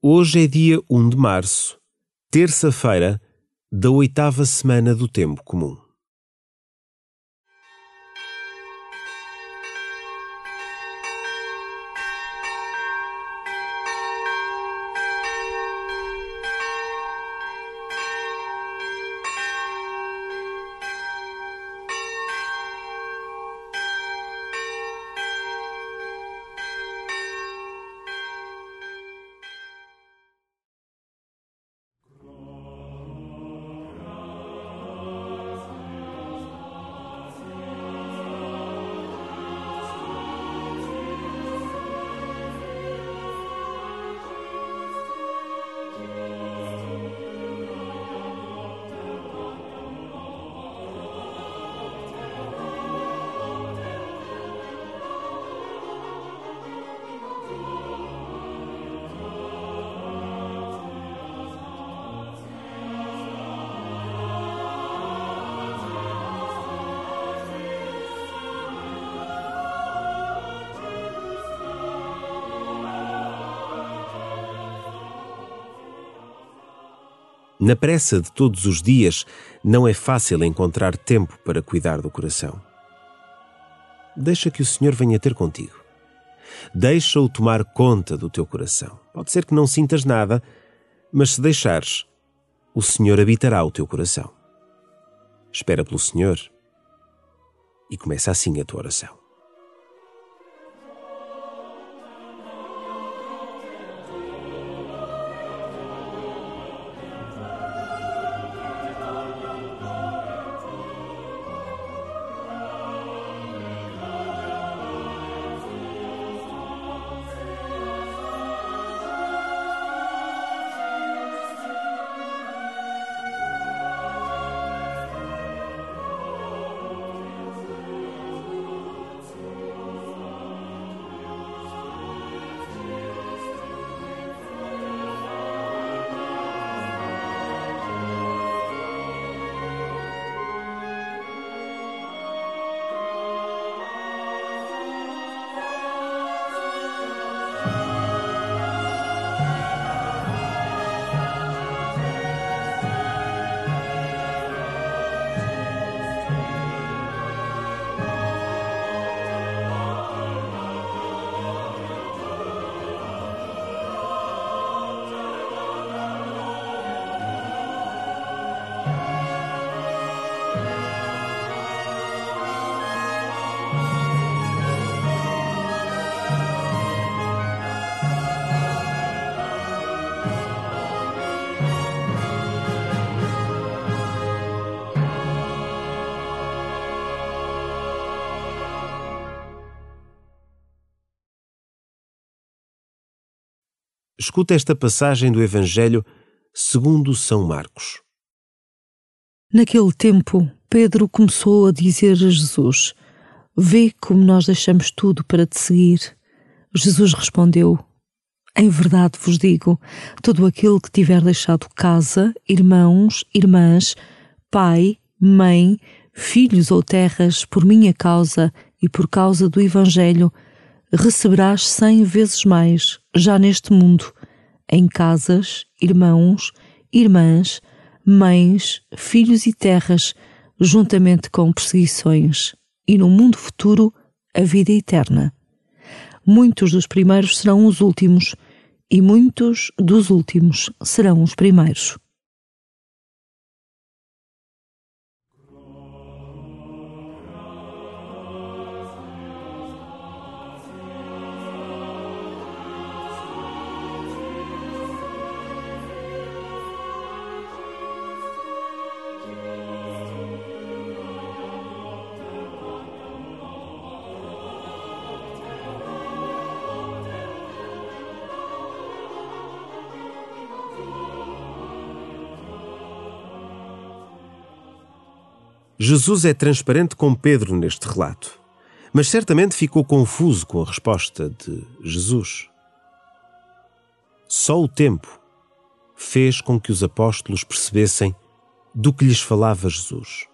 Hoje é dia 1 de março, terça-feira da oitava semana do Tempo Comum. Na pressa de todos os dias, não é fácil encontrar tempo para cuidar do coração. Deixa que o Senhor venha ter contigo. Deixa-o tomar conta do teu coração. Pode ser que não sintas nada, mas se deixares, o Senhor habitará o teu coração. Espera pelo Senhor e começa assim a tua oração. Escuta esta passagem do Evangelho segundo São Marcos. Naquele tempo, Pedro começou a dizer a Jesus: Vê como nós deixamos tudo para te seguir. Jesus respondeu: Em verdade vos digo: todo aquele que tiver deixado casa, irmãos, irmãs, pai, mãe, filhos ou terras por minha causa e por causa do Evangelho, receberás cem vezes mais, já neste mundo, em casas, irmãos, irmãs, mães, filhos e terras, juntamente com perseguições, e no mundo futuro, a vida eterna. Muitos dos primeiros serão os últimos, e muitos dos últimos serão os primeiros. Jesus é transparente com Pedro neste relato, mas certamente ficou confuso com a resposta de Jesus. Só o tempo fez com que os apóstolos percebessem do que lhes falava Jesus.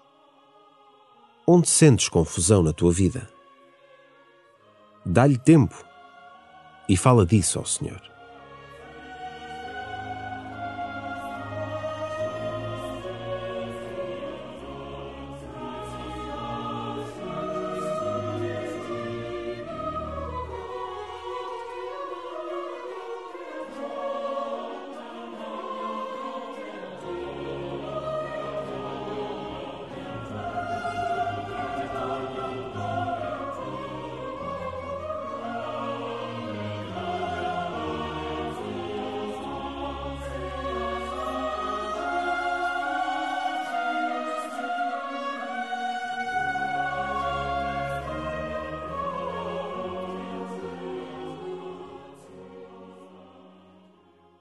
Onde sentes confusão na tua vida? Dá-lhe tempo e fala disso ao Senhor.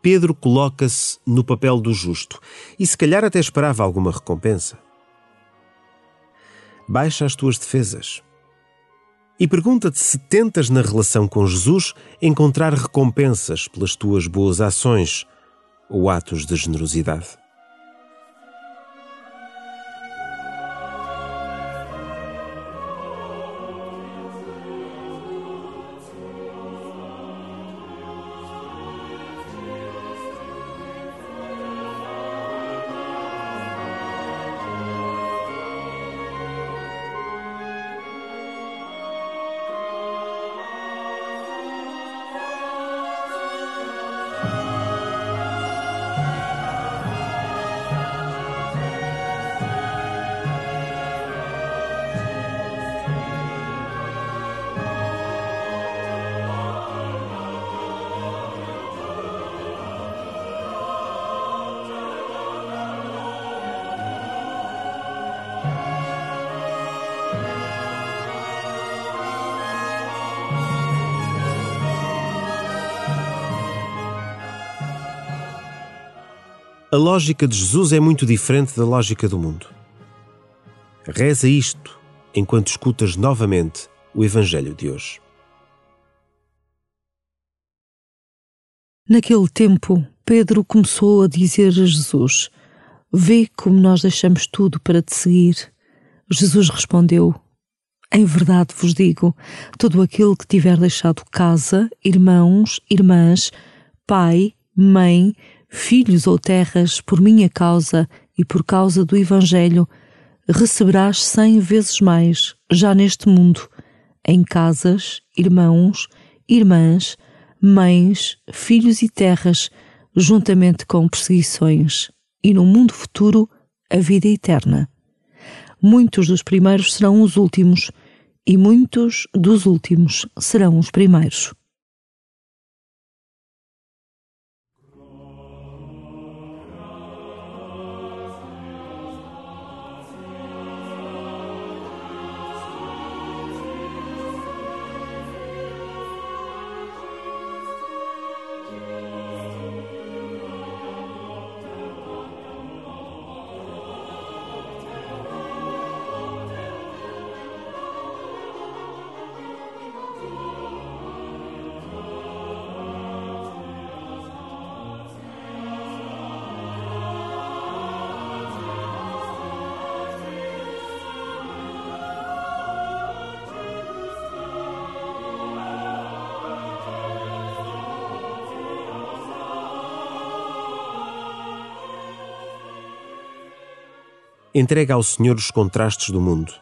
Pedro coloca-se no papel do justo e se calhar até esperava alguma recompensa. Baixa as tuas defesas e pergunta-te se tentas na relação com Jesus encontrar recompensas pelas tuas boas ações ou atos de generosidade. A lógica de Jesus é muito diferente da lógica do mundo. Reza isto enquanto escutas novamente o Evangelho de hoje. Naquele tempo, Pedro começou a dizer a Jesus: Vê como nós deixamos tudo para te seguir. Jesus respondeu: Em verdade vos digo: todo aquele que tiver deixado casa, irmãos, irmãs, pai, mãe, filhos ou terras por minha causa e por causa do Evangelho, receberás cem vezes mais, já neste mundo, em casas, irmãos, irmãs, mães, filhos e terras, juntamente com perseguições, e no mundo futuro, a vida eterna. Muitos dos primeiros serão os últimos, e muitos dos últimos serão os primeiros. Entrega ao Senhor os contrastes do mundo,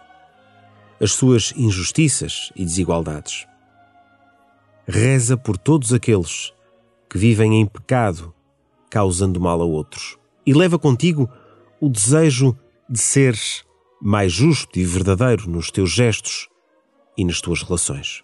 as suas injustiças e desigualdades. Reza por todos aqueles que vivem em pecado, causando mal a outros, e leva contigo o desejo de seres mais justo e verdadeiro nos teus gestos e nas tuas relações.